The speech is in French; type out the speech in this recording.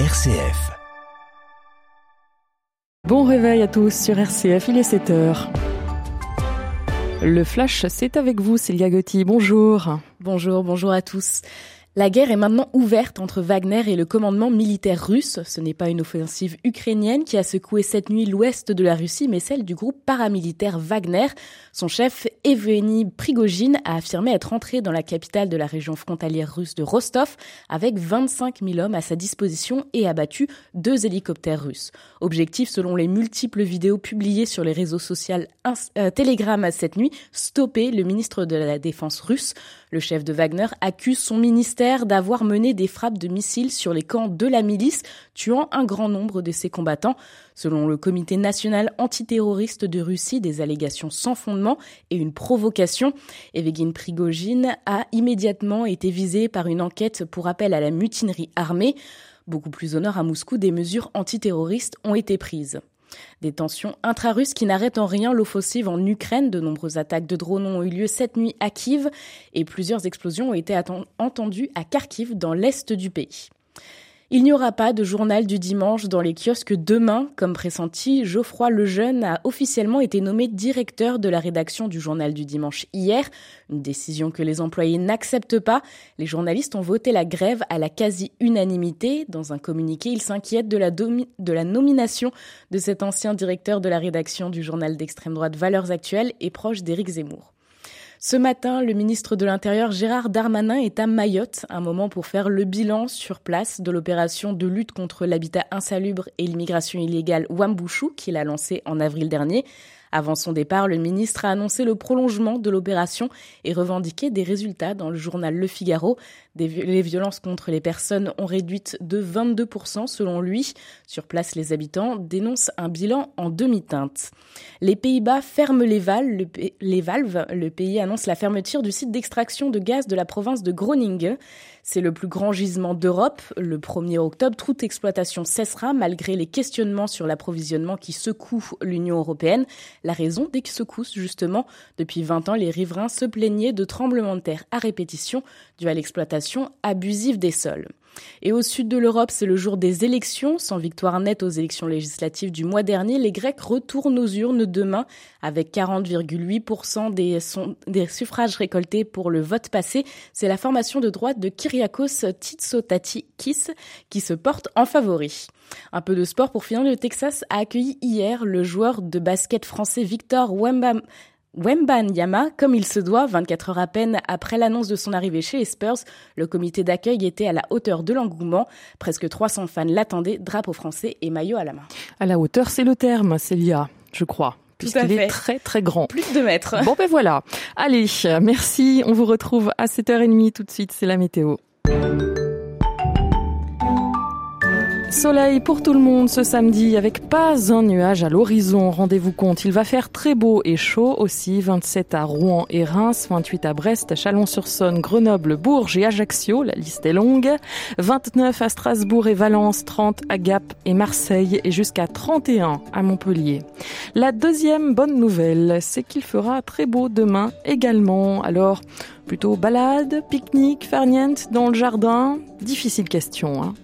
RCF. Bon réveil à tous sur RCF, il est 7 heures. Le flash, c'est avec vous, Célia Gotti. Bonjour. Bonjour, bonjour à tous. La guerre est maintenant ouverte entre Wagner et le commandement militaire russe. Ce n'est pas une offensive ukrainienne qui a secoué cette nuit l'ouest de la Russie, mais celle du groupe paramilitaire Wagner. Son chef, Evgeny Prigogine, a affirmé être entré dans la capitale de la région frontalière russe de Rostov avec 25 000 hommes à sa disposition et abattu deux hélicoptères russes. Objectif, selon les multiples vidéos publiées sur les réseaux sociaux euh, Telegram cette nuit, stopper le ministre de la Défense russe. Le chef de Wagner accuse son ministère d'avoir mené des frappes de missiles sur les camps de la milice, tuant un grand nombre de ses combattants. Selon le comité national antiterroriste de Russie, des allégations sans fondement et une provocation. Evgeny Prigogine a immédiatement été visé par une enquête pour appel à la mutinerie armée. Beaucoup plus au nord à Moscou, des mesures antiterroristes ont été prises. Des tensions intra-russes qui n'arrêtent en rien l'offensive en Ukraine. De nombreuses attaques de drones ont eu lieu cette nuit à Kiev et plusieurs explosions ont été entendues à Kharkiv dans l'est du pays. Il n'y aura pas de journal du dimanche dans les kiosques demain. Comme pressenti, Geoffroy Lejeune a officiellement été nommé directeur de la rédaction du journal du dimanche hier. Une décision que les employés n'acceptent pas. Les journalistes ont voté la grève à la quasi-unanimité. Dans un communiqué, ils s'inquiètent de la, nomination de cet ancien directeur de la rédaction du journal d'extrême droite Valeurs Actuelles et proche d'Éric Zemmour. Ce matin, le ministre de l'Intérieur Gérard Darmanin est à Mayotte, un moment pour faire le bilan sur place de l'opération de lutte contre l'habitat insalubre et l'immigration illégale Wambouchou qu'il a lancée en avril dernier. Avant son départ, le ministre a annoncé le prolongement de l'opération et revendiqué des résultats dans le journal Le Figaro. les violences contre les personnes ont réduit de 22% selon lui. Sur place, les habitants dénoncent un bilan en demi-teinte. Les Pays-Bas ferment les, valves. les valves. Le pays annonce la fermeture du site d'extraction de gaz de la province de Groningen. C'est le plus grand gisement d'Europe. Le 1er octobre, toute exploitation cessera malgré les questionnements sur l'approvisionnement qui secouent l'Union européenne. La raison des secousses, justement, depuis 20 ans, les riverains se plaignaient de tremblements de terre à répétition dû à l'exploitation abusive des sols. Et au sud de l'Europe, c'est le jour des élections. Sans victoire nette aux élections législatives du mois dernier, les Grecs retournent aux urnes demain avec 40,8% des, suffrages récoltés pour le vote passé. C'est la formation de droite de Kyriakos Kitsotakis qui se porte en favori. Un peu de sport pour finir, le Texas a accueilli hier le joueur de basket français Victor Wembam Yama, comme il se doit, 24 heures à peine après l'annonce de son arrivée chez les Spurs, le comité d'accueil était à la hauteur de l'engouement. Presque 300 fans l'attendaient, drapeau français et maillot à la main. À la hauteur, c'est le terme, Célia, je crois puisqu'il est très très grand. Plus de mètres. Bon ben voilà. Allez, merci. On vous retrouve à 7h30 tout de suite. C'est la météo. Soleil pour tout le monde ce samedi avec pas un nuage à l'horizon. Rendez-vous compte, il va faire très beau et chaud aussi. 27 à Rouen et Reims, 28 à Brest, Chalon-sur-Saône, Grenoble, Bourges et Ajaccio. La liste est longue. 29 à Strasbourg et Valence, 30 à Gap et Marseille et jusqu'à 31 à Montpellier. La deuxième bonne nouvelle, c'est qu'il fera très beau demain également. Alors, plutôt balade, pique-nique, farniente dans le jardin? Difficile question, hein